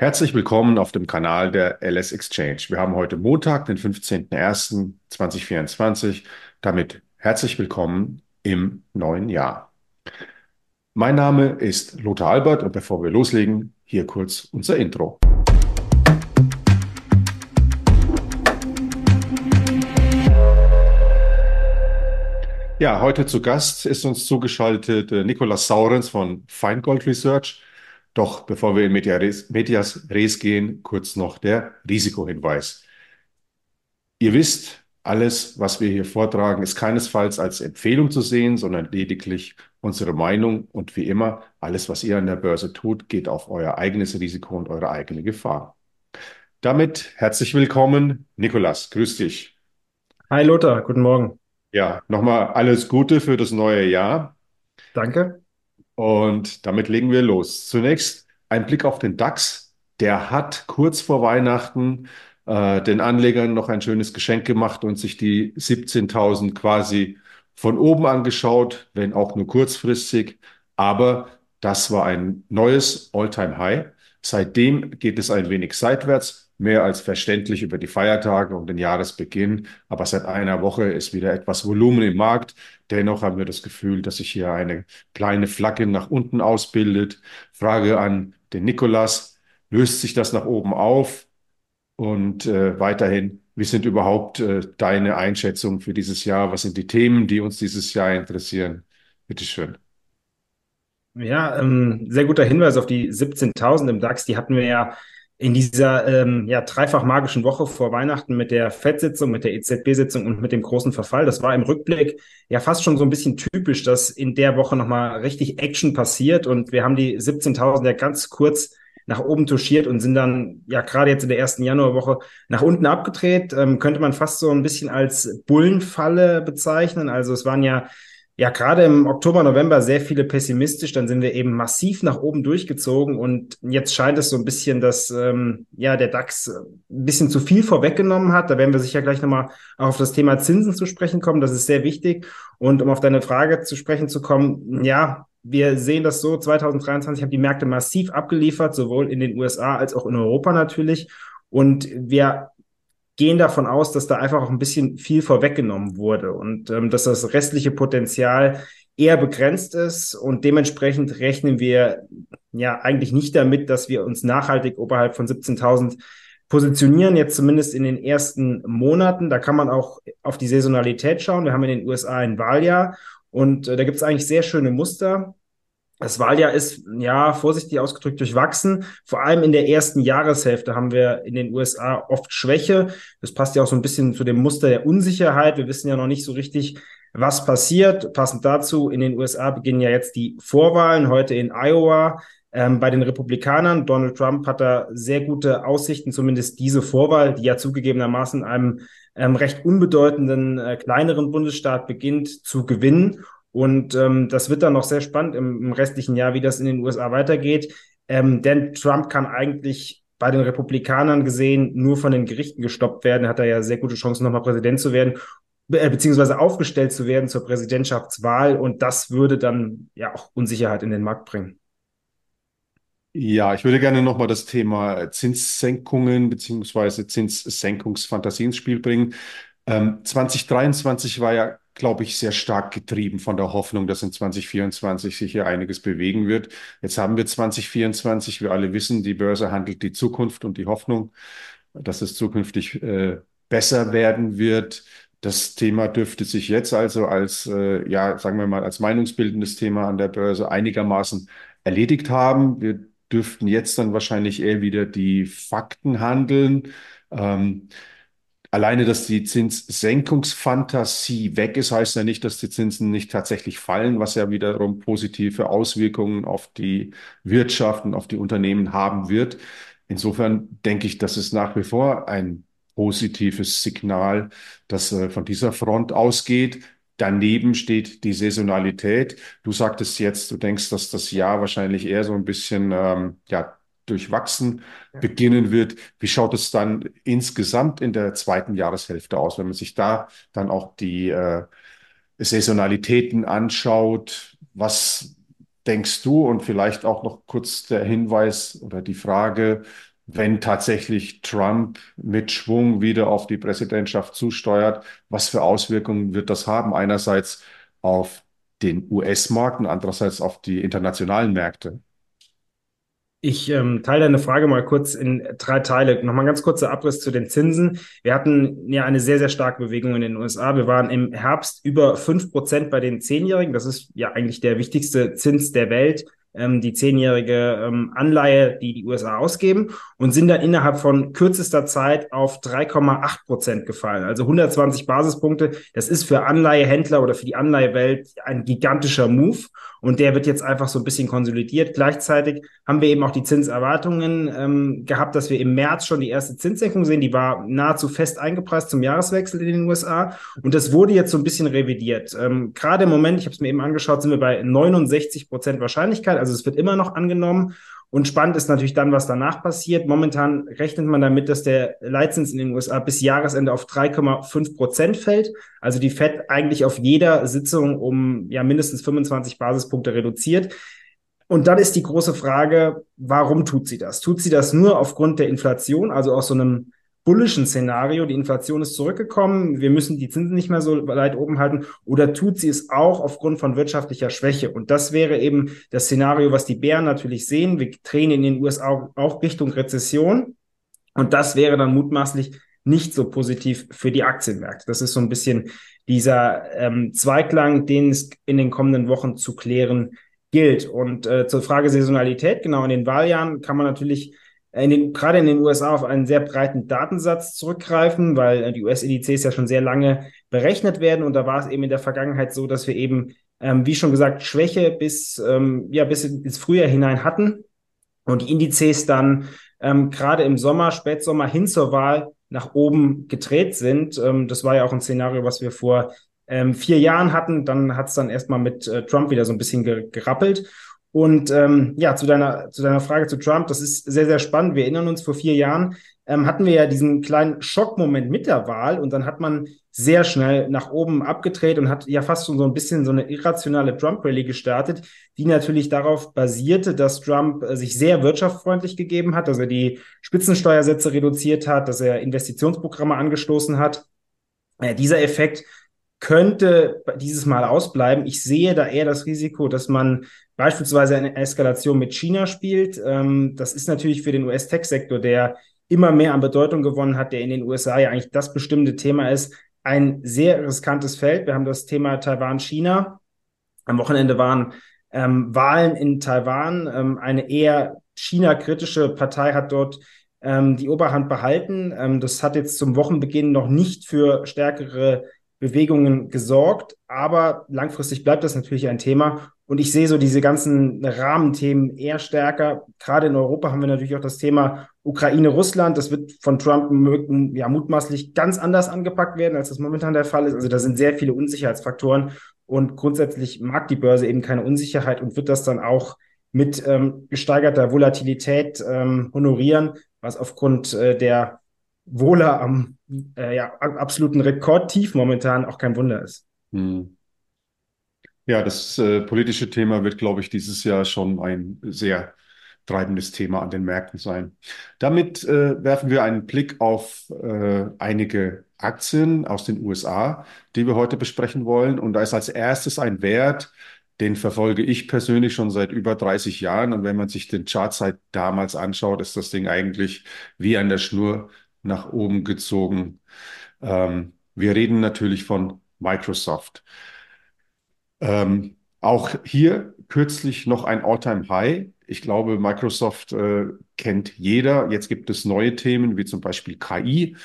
Herzlich willkommen auf dem Kanal der LS Exchange. Wir haben heute Montag, den 15.01.2024. Damit herzlich willkommen im neuen Jahr. Mein Name ist Lothar Albert und bevor wir loslegen, hier kurz unser Intro. Ja, heute zu Gast ist uns zugeschaltet äh, Nikolaus Saurens von Feingold Research. Doch bevor wir in Medias Res gehen, kurz noch der Risikohinweis. Ihr wisst, alles, was wir hier vortragen, ist keinesfalls als Empfehlung zu sehen, sondern lediglich unsere Meinung. Und wie immer, alles, was ihr an der Börse tut, geht auf euer eigenes Risiko und eure eigene Gefahr. Damit herzlich willkommen, Nikolas. Grüß dich. Hi Lothar, guten Morgen. Ja, nochmal alles Gute für das neue Jahr. Danke. Und damit legen wir los. Zunächst ein Blick auf den DAX. Der hat kurz vor Weihnachten äh, den Anlegern noch ein schönes Geschenk gemacht und sich die 17.000 quasi von oben angeschaut, wenn auch nur kurzfristig. Aber das war ein neues All-Time-High. Seitdem geht es ein wenig seitwärts mehr als verständlich über die Feiertage und den Jahresbeginn. Aber seit einer Woche ist wieder etwas Volumen im Markt. Dennoch haben wir das Gefühl, dass sich hier eine kleine Flagge nach unten ausbildet. Frage an den Nikolas, löst sich das nach oben auf? Und äh, weiterhin, wie sind überhaupt äh, deine Einschätzungen für dieses Jahr? Was sind die Themen, die uns dieses Jahr interessieren? Bitteschön. Ja, ähm, sehr guter Hinweis auf die 17.000 im DAX. Die hatten wir ja in dieser ähm, ja, dreifach magischen Woche vor Weihnachten mit der FED-Sitzung, mit der EZB-Sitzung und mit dem großen Verfall. Das war im Rückblick ja fast schon so ein bisschen typisch, dass in der Woche nochmal richtig Action passiert und wir haben die 17.000 ja ganz kurz nach oben touchiert und sind dann ja gerade jetzt in der ersten Januarwoche nach unten abgedreht. Ähm, könnte man fast so ein bisschen als Bullenfalle bezeichnen. Also es waren ja ja, gerade im Oktober, November sehr viele pessimistisch. Dann sind wir eben massiv nach oben durchgezogen und jetzt scheint es so ein bisschen, dass ähm, ja der DAX ein bisschen zu viel vorweggenommen hat. Da werden wir sicher gleich nochmal auf das Thema Zinsen zu sprechen kommen. Das ist sehr wichtig. Und um auf deine Frage zu sprechen zu kommen, ja, wir sehen das so, 2023 haben die Märkte massiv abgeliefert, sowohl in den USA als auch in Europa natürlich. Und wir gehen davon aus, dass da einfach auch ein bisschen viel vorweggenommen wurde und ähm, dass das restliche Potenzial eher begrenzt ist und dementsprechend rechnen wir ja eigentlich nicht damit, dass wir uns nachhaltig oberhalb von 17.000 positionieren, jetzt zumindest in den ersten Monaten. Da kann man auch auf die Saisonalität schauen. Wir haben in den USA ein Wahljahr und äh, da gibt es eigentlich sehr schöne Muster. Das Wahljahr ist, ja, vorsichtig ausgedrückt, durchwachsen. Vor allem in der ersten Jahreshälfte haben wir in den USA oft Schwäche. Das passt ja auch so ein bisschen zu dem Muster der Unsicherheit. Wir wissen ja noch nicht so richtig, was passiert. Passend dazu, in den USA beginnen ja jetzt die Vorwahlen, heute in Iowa. Ähm, bei den Republikanern, Donald Trump hat da sehr gute Aussichten, zumindest diese Vorwahl, die ja zugegebenermaßen einem ähm, recht unbedeutenden, äh, kleineren Bundesstaat beginnt, zu gewinnen. Und ähm, das wird dann noch sehr spannend im, im, restlichen Jahr, wie das in den USA weitergeht. Ähm, denn Trump kann eigentlich bei den Republikanern gesehen nur von den Gerichten gestoppt werden. Er hat da ja sehr gute Chancen, nochmal Präsident zu werden, äh, beziehungsweise aufgestellt zu werden zur Präsidentschaftswahl. Und das würde dann ja auch Unsicherheit in den Markt bringen. Ja, ich würde gerne nochmal das Thema Zinssenkungen beziehungsweise Zinssenkungsfantasie ins Spiel bringen. Ähm, 2023 war ja glaube ich, sehr stark getrieben von der Hoffnung, dass in 2024 sich hier einiges bewegen wird. Jetzt haben wir 2024, wir alle wissen, die Börse handelt die Zukunft und die Hoffnung, dass es zukünftig äh, besser werden wird. Das Thema dürfte sich jetzt also als, äh, ja, sagen wir mal, als meinungsbildendes Thema an der Börse einigermaßen erledigt haben. Wir dürften jetzt dann wahrscheinlich eher wieder die Fakten handeln. Ähm, Alleine, dass die Zinssenkungsfantasie weg ist, heißt ja nicht, dass die Zinsen nicht tatsächlich fallen, was ja wiederum positive Auswirkungen auf die Wirtschaft und auf die Unternehmen haben wird. Insofern denke ich, das ist nach wie vor ein positives Signal, das äh, von dieser Front ausgeht. Daneben steht die Saisonalität. Du sagtest jetzt, du denkst, dass das Jahr wahrscheinlich eher so ein bisschen ähm, ja, durchwachsen beginnen wird. Wie schaut es dann insgesamt in der zweiten Jahreshälfte aus, wenn man sich da dann auch die äh, Saisonalitäten anschaut? Was denkst du und vielleicht auch noch kurz der Hinweis oder die Frage, wenn tatsächlich Trump mit Schwung wieder auf die Präsidentschaft zusteuert, was für Auswirkungen wird das haben? Einerseits auf den US-Markt und andererseits auf die internationalen Märkte. Ich ähm, teile deine Frage mal kurz in drei Teile. Nochmal ganz kurzer Abriss zu den Zinsen. Wir hatten ja eine sehr, sehr starke Bewegung in den USA. Wir waren im Herbst über fünf Prozent bei den Zehnjährigen. Das ist ja eigentlich der wichtigste Zins der Welt ähm, die zehnjährige ähm, Anleihe, die die USA ausgeben und sind dann innerhalb von kürzester Zeit auf 3,8 Prozent gefallen. Also 120 Basispunkte. Das ist für Anleihehändler oder für die Anleihewelt ein gigantischer Move und der wird jetzt einfach so ein bisschen konsolidiert. Gleichzeitig haben wir eben auch die Zinserwartungen ähm, gehabt, dass wir im März schon die erste Zinssenkung sehen. Die war nahezu fest eingepreist zum Jahreswechsel in den USA und das wurde jetzt so ein bisschen revidiert. Ähm, Gerade im Moment, ich habe es mir eben angeschaut, sind wir bei 69 Prozent Wahrscheinlichkeit. Also es wird immer noch angenommen. Und spannend ist natürlich dann, was danach passiert. Momentan rechnet man damit, dass der Leitzins in den USA bis Jahresende auf 3,5 Prozent fällt. Also die Fed eigentlich auf jeder Sitzung um ja mindestens 25 Basispunkte reduziert. Und dann ist die große Frage, warum tut sie das? Tut sie das nur aufgrund der Inflation, also aus so einem bullischen Szenario, die Inflation ist zurückgekommen, wir müssen die Zinsen nicht mehr so weit oben halten, oder tut sie es auch aufgrund von wirtschaftlicher Schwäche? Und das wäre eben das Szenario, was die Bären natürlich sehen. Wir drehen in den USA auch Richtung Rezession. Und das wäre dann mutmaßlich nicht so positiv für die Aktienmärkte. Das ist so ein bisschen dieser ähm, Zweiklang, den es in den kommenden Wochen zu klären gilt. Und äh, zur Frage Saisonalität, genau in den Wahljahren kann man natürlich in den, gerade in den USA auf einen sehr breiten Datensatz zurückgreifen, weil äh, die US-Indizes ja schon sehr lange berechnet werden. Und da war es eben in der Vergangenheit so, dass wir eben, ähm, wie schon gesagt, Schwäche bis, ähm, ja, bis ins Frühjahr hinein hatten und die Indizes dann ähm, gerade im Sommer, Spätsommer hin zur Wahl nach oben gedreht sind. Ähm, das war ja auch ein Szenario, was wir vor ähm, vier Jahren hatten. Dann hat es dann erstmal mit äh, Trump wieder so ein bisschen gerappelt. Und ähm, ja, zu deiner, zu deiner Frage zu Trump, das ist sehr, sehr spannend. Wir erinnern uns, vor vier Jahren ähm, hatten wir ja diesen kleinen Schockmoment mit der Wahl und dann hat man sehr schnell nach oben abgedreht und hat ja fast schon so ein bisschen so eine irrationale Trump-Rally gestartet, die natürlich darauf basierte, dass Trump äh, sich sehr wirtschaftsfreundlich gegeben hat, dass er die Spitzensteuersätze reduziert hat, dass er Investitionsprogramme angestoßen hat. Äh, dieser Effekt könnte dieses Mal ausbleiben. Ich sehe da eher das Risiko, dass man beispielsweise eine Eskalation mit China spielt. Ähm, das ist natürlich für den US-Tech-Sektor, der immer mehr an Bedeutung gewonnen hat, der in den USA ja eigentlich das bestimmte Thema ist, ein sehr riskantes Feld. Wir haben das Thema Taiwan-China. Am Wochenende waren ähm, Wahlen in Taiwan. Ähm, eine eher China-kritische Partei hat dort ähm, die Oberhand behalten. Ähm, das hat jetzt zum Wochenbeginn noch nicht für stärkere Bewegungen gesorgt, aber langfristig bleibt das natürlich ein Thema. Und ich sehe so diese ganzen Rahmenthemen eher stärker. Gerade in Europa haben wir natürlich auch das Thema Ukraine-Russland. Das wird von Trump ja, mutmaßlich ganz anders angepackt werden, als das momentan der Fall ist. Also da sind sehr viele Unsicherheitsfaktoren und grundsätzlich mag die Börse eben keine Unsicherheit und wird das dann auch mit ähm, gesteigerter Volatilität ähm, honorieren, was aufgrund äh, der Wohler am äh, ja, absoluten Rekordtief momentan auch kein Wunder ist. Hm. Ja, das äh, politische Thema wird, glaube ich, dieses Jahr schon ein sehr treibendes Thema an den Märkten sein. Damit äh, werfen wir einen Blick auf äh, einige Aktien aus den USA, die wir heute besprechen wollen. Und da ist als erstes ein Wert, den verfolge ich persönlich schon seit über 30 Jahren. Und wenn man sich den Chart seit damals anschaut, ist das Ding eigentlich wie an der Schnur nach oben gezogen. Ähm, wir reden natürlich von Microsoft. Ähm, auch hier kürzlich noch ein All-Time-High. Ich glaube, Microsoft äh, kennt jeder. Jetzt gibt es neue Themen wie zum Beispiel KI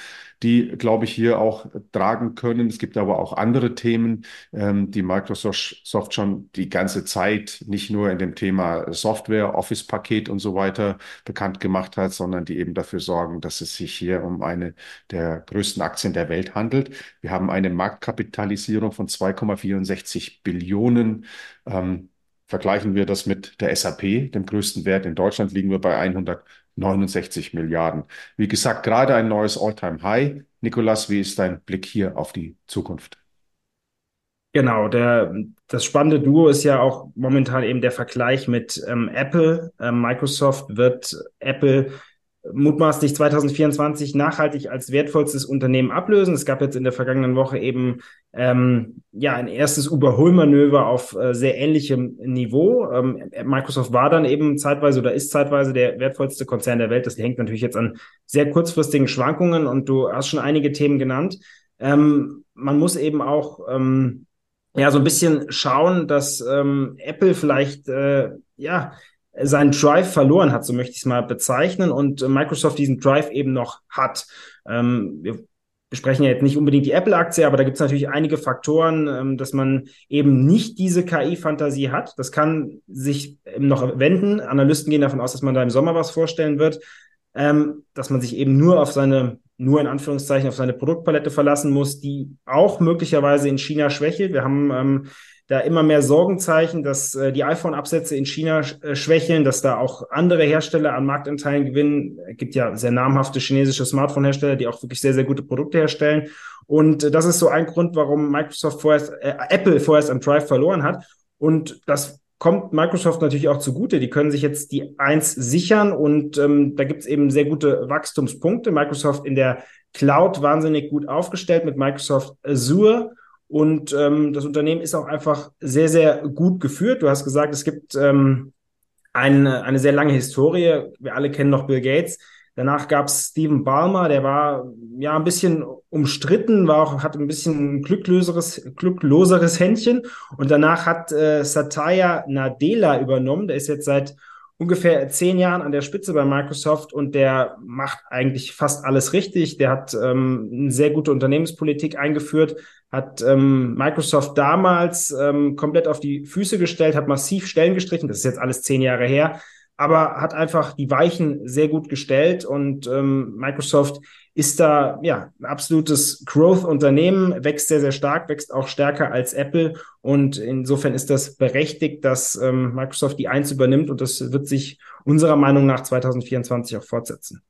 die, glaube ich, hier auch tragen können. Es gibt aber auch andere Themen, ähm, die Microsoft schon die ganze Zeit nicht nur in dem Thema Software, Office-Paket und so weiter bekannt gemacht hat, sondern die eben dafür sorgen, dass es sich hier um eine der größten Aktien der Welt handelt. Wir haben eine Marktkapitalisierung von 2,64 Billionen. Ähm, Vergleichen wir das mit der SAP, dem größten Wert in Deutschland, liegen wir bei 100 69 Milliarden. Wie gesagt, gerade ein neues All-Time-High. Nikolas, wie ist dein Blick hier auf die Zukunft? Genau, der, das spannende Duo ist ja auch momentan eben der Vergleich mit ähm, Apple. Ähm, Microsoft wird Apple mutmaßlich 2024 nachhaltig als wertvollstes Unternehmen ablösen. Es gab jetzt in der vergangenen Woche eben ähm, ja ein erstes Überholmanöver auf äh, sehr ähnlichem Niveau. Ähm, Microsoft war dann eben zeitweise oder ist zeitweise der wertvollste Konzern der Welt. Das hängt natürlich jetzt an sehr kurzfristigen Schwankungen und du hast schon einige Themen genannt. Ähm, man muss eben auch ähm, ja so ein bisschen schauen, dass ähm, Apple vielleicht äh, ja seinen Drive verloren hat, so möchte ich es mal bezeichnen, und äh, Microsoft diesen Drive eben noch hat. Ähm, wir besprechen ja jetzt nicht unbedingt die Apple-Aktie, aber da gibt es natürlich einige Faktoren, ähm, dass man eben nicht diese KI-Fantasie hat. Das kann sich noch wenden. Analysten gehen davon aus, dass man da im Sommer was vorstellen wird, ähm, dass man sich eben nur auf seine, nur in Anführungszeichen auf seine Produktpalette verlassen muss, die auch möglicherweise in China schwächelt. Wir haben ähm, da immer mehr Sorgenzeichen, dass äh, die iPhone-Absätze in China äh, schwächeln, dass da auch andere Hersteller an Marktanteilen gewinnen. Es gibt ja sehr namhafte chinesische Smartphone-Hersteller, die auch wirklich sehr, sehr gute Produkte herstellen. Und äh, das ist so ein Grund, warum Microsoft vorerst, äh, Apple vorerst am Drive verloren hat. Und das kommt Microsoft natürlich auch zugute. Die können sich jetzt die Eins sichern und ähm, da gibt es eben sehr gute Wachstumspunkte. Microsoft in der Cloud wahnsinnig gut aufgestellt mit Microsoft Azure und ähm, das Unternehmen ist auch einfach sehr, sehr gut geführt. Du hast gesagt, es gibt ähm, eine, eine sehr lange Historie. Wir alle kennen noch Bill Gates. Danach gab es Stephen Ballmer, der war ja ein bisschen umstritten, war auch, hat ein bisschen ein glückloseres, glückloseres Händchen. Und danach hat äh, Satya Nadella übernommen. Der ist jetzt seit ungefähr zehn Jahren an der Spitze bei Microsoft und der macht eigentlich fast alles richtig. Der hat ähm, eine sehr gute Unternehmenspolitik eingeführt, hat ähm, Microsoft damals ähm, komplett auf die Füße gestellt, hat massiv Stellen gestrichen. Das ist jetzt alles zehn Jahre her, aber hat einfach die Weichen sehr gut gestellt und ähm, Microsoft ist da ja ein absolutes Growth-Unternehmen, wächst sehr, sehr stark, wächst auch stärker als Apple. Und insofern ist das berechtigt, dass ähm, Microsoft die Eins übernimmt und das wird sich unserer Meinung nach 2024 auch fortsetzen.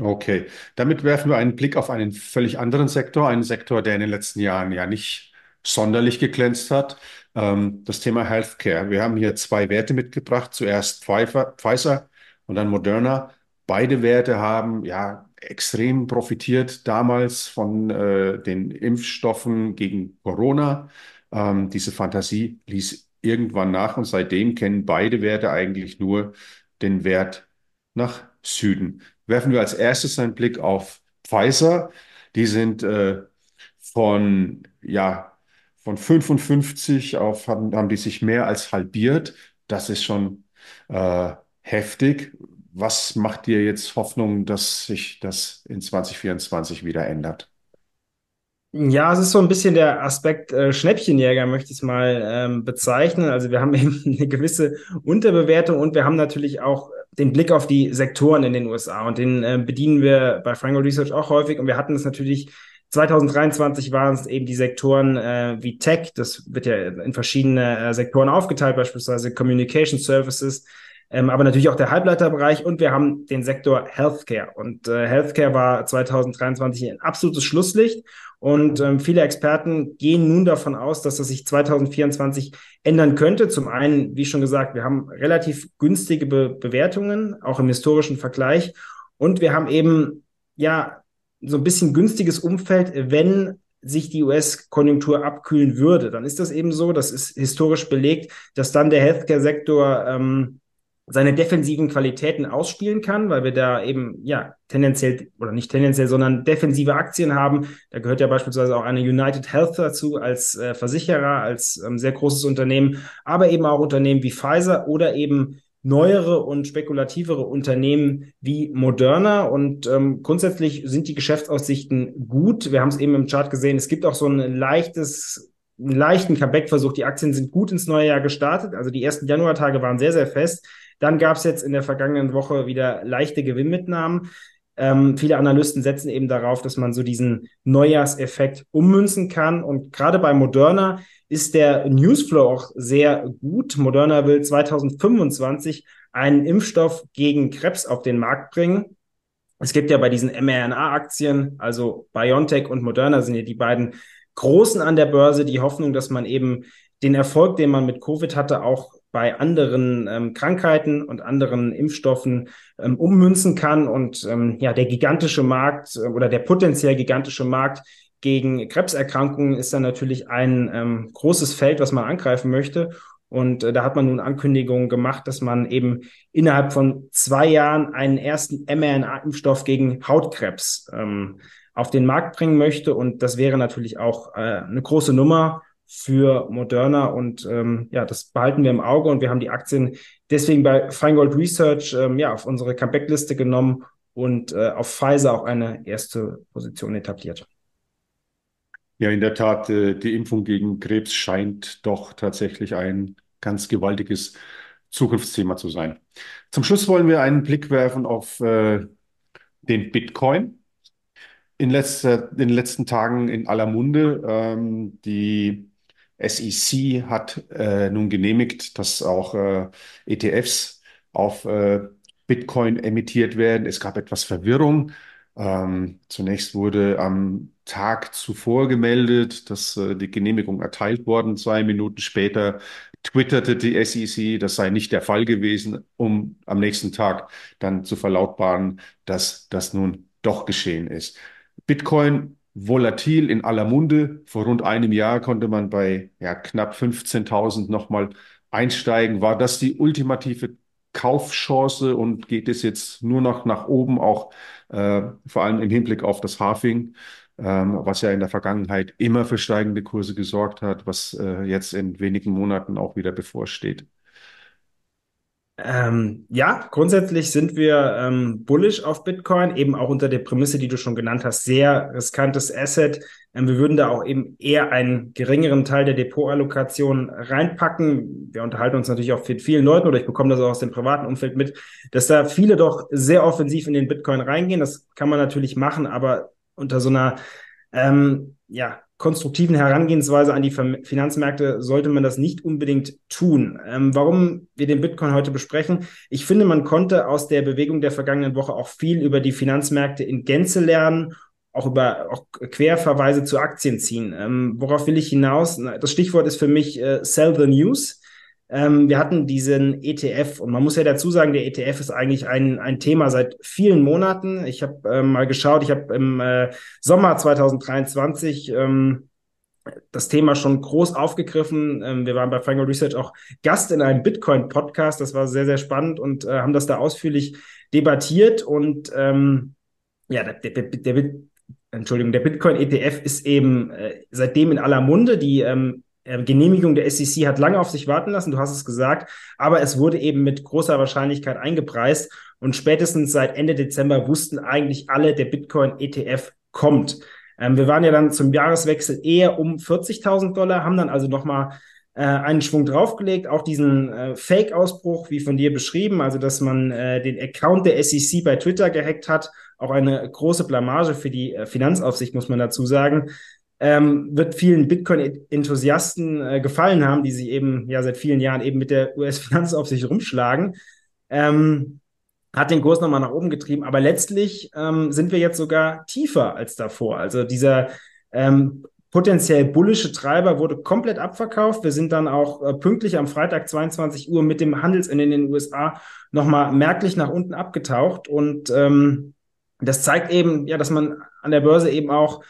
Okay, damit werfen wir einen Blick auf einen völlig anderen Sektor, einen Sektor, der in den letzten Jahren ja nicht sonderlich geglänzt hat. Ähm, das Thema Healthcare. Wir haben hier zwei Werte mitgebracht. Zuerst Pfizer und dann Moderna. Beide Werte haben ja extrem profitiert damals von äh, den Impfstoffen gegen Corona. Ähm, diese Fantasie ließ irgendwann nach und seitdem kennen beide Werte eigentlich nur den Wert nach Süden. Werfen wir als erstes einen Blick auf Pfizer. Die sind äh, von, ja, von 55 auf, haben, haben die sich mehr als halbiert. Das ist schon äh, heftig. Was macht dir jetzt Hoffnung, dass sich das in 2024 wieder ändert? Ja, es ist so ein bisschen der Aspekt äh, Schnäppchenjäger, möchte ich es mal ähm, bezeichnen. Also wir haben eben eine gewisse Unterbewertung und wir haben natürlich auch den Blick auf die Sektoren in den USA und den äh, bedienen wir bei Franco Research auch häufig. Und wir hatten es natürlich 2023 waren es eben die Sektoren äh, wie Tech, das wird ja in verschiedene äh, Sektoren aufgeteilt, beispielsweise Communication Services, ähm, aber natürlich auch der Halbleiterbereich. Und wir haben den Sektor Healthcare. Und äh, Healthcare war 2023 ein absolutes Schlusslicht und ähm, viele Experten gehen nun davon aus, dass das sich 2024 ändern könnte. Zum einen, wie schon gesagt, wir haben relativ günstige Be Bewertungen, auch im historischen Vergleich. Und wir haben eben, ja, so ein bisschen günstiges Umfeld, wenn sich die US-Konjunktur abkühlen würde. Dann ist das eben so, das ist historisch belegt, dass dann der Healthcare-Sektor ähm, seine defensiven Qualitäten ausspielen kann, weil wir da eben ja tendenziell oder nicht tendenziell, sondern defensive Aktien haben. Da gehört ja beispielsweise auch eine United Health dazu als äh, Versicherer, als ähm, sehr großes Unternehmen, aber eben auch Unternehmen wie Pfizer oder eben neuere und spekulativere Unternehmen wie Moderna. Und ähm, grundsätzlich sind die Geschäftsaussichten gut. Wir haben es eben im Chart gesehen. Es gibt auch so ein leichtes einen leichten Comeback-Versuch. Die Aktien sind gut ins neue Jahr gestartet. Also die ersten Januartage waren sehr, sehr fest. Dann gab es jetzt in der vergangenen Woche wieder leichte Gewinnmitnahmen. Ähm, viele Analysten setzen eben darauf, dass man so diesen Neujahrseffekt ummünzen kann. Und gerade bei Moderna ist der Newsflow auch sehr gut. Moderna will 2025 einen Impfstoff gegen Krebs auf den Markt bringen. Es gibt ja bei diesen mRNA-Aktien, also BioNTech und Moderna sind ja die beiden Großen an der Börse die Hoffnung, dass man eben den Erfolg, den man mit Covid hatte, auch bei anderen ähm, Krankheiten und anderen Impfstoffen ähm, ummünzen kann. Und ähm, ja, der gigantische Markt äh, oder der potenziell gigantische Markt gegen Krebserkrankungen ist dann natürlich ein ähm, großes Feld, was man angreifen möchte. Und äh, da hat man nun Ankündigungen gemacht, dass man eben innerhalb von zwei Jahren einen ersten mRNA-Impfstoff gegen Hautkrebs ähm, auf den Markt bringen möchte. Und das wäre natürlich auch äh, eine große Nummer für Moderna und ähm, ja, das behalten wir im Auge und wir haben die Aktien deswegen bei Feingold Research ähm, ja auf unsere Comeback-Liste genommen und äh, auf Pfizer auch eine erste Position etabliert. Ja, in der Tat, äh, die Impfung gegen Krebs scheint doch tatsächlich ein ganz gewaltiges Zukunftsthema zu sein. Zum Schluss wollen wir einen Blick werfen auf äh, den Bitcoin. In, letzter, in den letzten Tagen in aller Munde. Ähm, die SEC hat äh, nun genehmigt, dass auch äh, ETFs auf äh, Bitcoin emittiert werden. Es gab etwas Verwirrung. Ähm, zunächst wurde am Tag zuvor gemeldet, dass äh, die Genehmigung erteilt worden. Zwei Minuten später twitterte die SEC, das sei nicht der Fall gewesen, um am nächsten Tag dann zu verlautbaren, dass das nun doch geschehen ist. Bitcoin volatil in aller Munde. Vor rund einem Jahr konnte man bei ja, knapp 15.000 nochmal einsteigen. War das die ultimative Kaufchance und geht es jetzt nur noch nach oben, auch äh, vor allem im Hinblick auf das Halving, ähm, was ja in der Vergangenheit immer für steigende Kurse gesorgt hat, was äh, jetzt in wenigen Monaten auch wieder bevorsteht? Ähm, ja, grundsätzlich sind wir ähm, bullish auf Bitcoin, eben auch unter der Prämisse, die du schon genannt hast, sehr riskantes Asset. Ähm, wir würden da auch eben eher einen geringeren Teil der Depotallokation reinpacken. Wir unterhalten uns natürlich auch mit vielen Leuten oder ich bekomme das auch aus dem privaten Umfeld mit, dass da viele doch sehr offensiv in den Bitcoin reingehen. Das kann man natürlich machen, aber unter so einer ähm, ja, konstruktiven Herangehensweise an die Finanzmärkte sollte man das nicht unbedingt tun. Ähm, warum wir den Bitcoin heute besprechen? Ich finde, man konnte aus der Bewegung der vergangenen Woche auch viel über die Finanzmärkte in Gänze lernen, auch über auch Querverweise zu Aktien ziehen. Ähm, worauf will ich hinaus? Das Stichwort ist für mich äh, Sell the News. Ähm, wir hatten diesen ETF und man muss ja dazu sagen, der ETF ist eigentlich ein, ein Thema seit vielen Monaten. Ich habe ähm, mal geschaut, ich habe im äh, Sommer 2023 ähm, das Thema schon groß aufgegriffen. Ähm, wir waren bei Final Research auch Gast in einem Bitcoin-Podcast. Das war sehr, sehr spannend und äh, haben das da ausführlich debattiert. Und ähm, ja, der, der, der, Entschuldigung, der Bitcoin-ETF ist eben äh, seitdem in aller Munde. Die ähm, äh, Genehmigung der SEC hat lange auf sich warten lassen, du hast es gesagt, aber es wurde eben mit großer Wahrscheinlichkeit eingepreist und spätestens seit Ende Dezember wussten eigentlich alle, der Bitcoin-ETF kommt. Ähm, wir waren ja dann zum Jahreswechsel eher um 40.000 Dollar, haben dann also nochmal äh, einen Schwung draufgelegt, auch diesen äh, Fake-Ausbruch, wie von dir beschrieben, also dass man äh, den Account der SEC bei Twitter gehackt hat, auch eine große Blamage für die äh, Finanzaufsicht, muss man dazu sagen ähm, wird vielen Bitcoin-Enthusiasten äh, gefallen haben, die sich eben ja seit vielen Jahren eben mit der US-Finanzaufsicht rumschlagen. Ähm, hat den Kurs nochmal nach oben getrieben, aber letztlich ähm, sind wir jetzt sogar tiefer als davor. Also dieser ähm, potenziell bullische Treiber wurde komplett abverkauft. Wir sind dann auch äh, pünktlich am Freitag 22 Uhr mit dem Handelsende in den USA nochmal merklich nach unten abgetaucht. Und ähm, das zeigt eben, ja, dass man an der Börse eben auch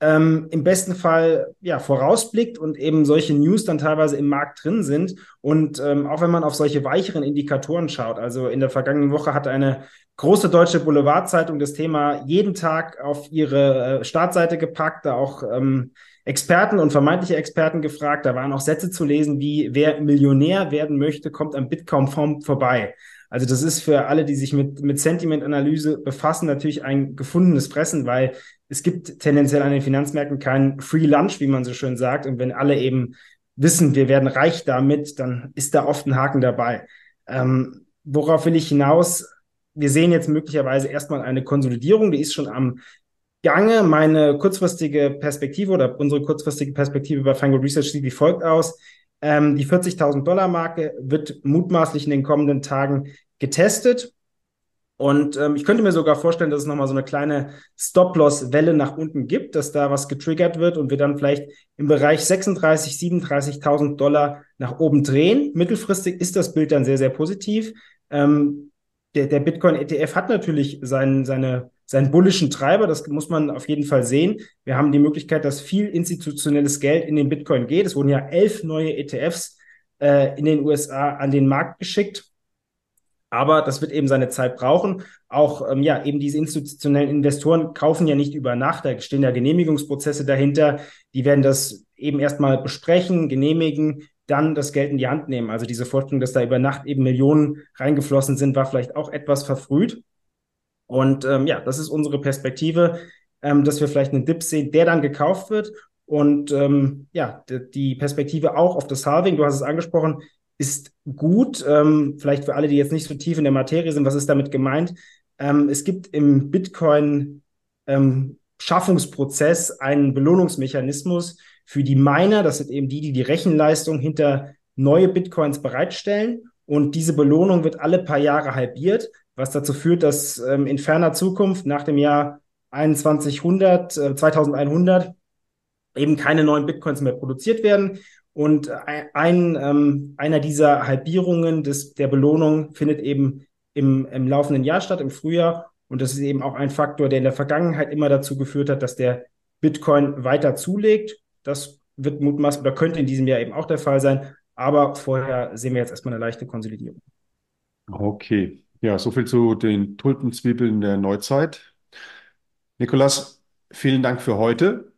ähm, im besten Fall ja vorausblickt und eben solche News dann teilweise im Markt drin sind. Und ähm, auch wenn man auf solche weicheren Indikatoren schaut, also in der vergangenen Woche hat eine große deutsche Boulevardzeitung das Thema jeden Tag auf ihre äh, Startseite gepackt, da auch ähm, Experten und vermeintliche Experten gefragt. Da waren auch Sätze zu lesen wie, wer Millionär werden möchte, kommt am Bitcoin-Fonds vorbei. Also das ist für alle, die sich mit, mit Sentiment-Analyse befassen, natürlich ein gefundenes Fressen, weil es gibt tendenziell an den Finanzmärkten keinen Free Lunch, wie man so schön sagt. Und wenn alle eben wissen, wir werden reich damit, dann ist da oft ein Haken dabei. Ähm, worauf will ich hinaus? Wir sehen jetzt möglicherweise erstmal eine Konsolidierung, die ist schon am Gange. Meine kurzfristige Perspektive oder unsere kurzfristige Perspektive bei Fango Research sieht wie folgt aus. Ähm, die 40.000 Dollar Marke wird mutmaßlich in den kommenden Tagen getestet. Und ähm, ich könnte mir sogar vorstellen, dass es nochmal so eine kleine Stop-Loss-Welle nach unten gibt, dass da was getriggert wird und wir dann vielleicht im Bereich 36.000, 37.000 Dollar nach oben drehen. Mittelfristig ist das Bild dann sehr, sehr positiv. Ähm, der, der Bitcoin-ETF hat natürlich seinen, seine, seinen bullischen Treiber, das muss man auf jeden Fall sehen. Wir haben die Möglichkeit, dass viel institutionelles Geld in den Bitcoin geht. Es wurden ja elf neue ETFs äh, in den USA an den Markt geschickt. Aber das wird eben seine Zeit brauchen. Auch ähm, ja, eben diese institutionellen Investoren kaufen ja nicht über Nacht. Da stehen ja Genehmigungsprozesse dahinter. Die werden das eben erstmal besprechen, genehmigen, dann das Geld in die Hand nehmen. Also diese Vorstellung, dass da über Nacht eben Millionen reingeflossen sind, war vielleicht auch etwas verfrüht. Und ähm, ja, das ist unsere Perspektive, ähm, dass wir vielleicht einen Dip sehen, der dann gekauft wird. Und ähm, ja, die Perspektive auch auf das Halving, du hast es angesprochen, ist gut. Ähm, vielleicht für alle, die jetzt nicht so tief in der Materie sind, was ist damit gemeint? Ähm, es gibt im Bitcoin ähm, Schaffungsprozess einen Belohnungsmechanismus für die Miner. Das sind eben die, die die Rechenleistung hinter neue Bitcoins bereitstellen. Und diese Belohnung wird alle paar Jahre halbiert, was dazu führt, dass ähm, in ferner Zukunft nach dem Jahr 2100, äh, 2100 eben keine neuen Bitcoins mehr produziert werden und ein, ähm, einer dieser Halbierungen des, der Belohnung findet eben im, im laufenden Jahr statt, im Frühjahr. Und das ist eben auch ein Faktor, der in der Vergangenheit immer dazu geführt hat, dass der Bitcoin weiter zulegt. Das wird mutmaßlich oder könnte in diesem Jahr eben auch der Fall sein. Aber vorher sehen wir jetzt erstmal eine leichte Konsolidierung. Okay. Ja, soviel zu den Tulpenzwiebeln der Neuzeit. Nikolas, vielen Dank für heute.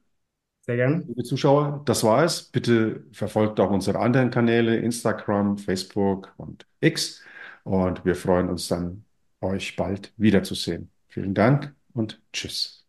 Sehr gerne. Liebe Zuschauer, das war es. Bitte verfolgt auch unsere anderen Kanäle, Instagram, Facebook und X. Und wir freuen uns dann, euch bald wiederzusehen. Vielen Dank und tschüss.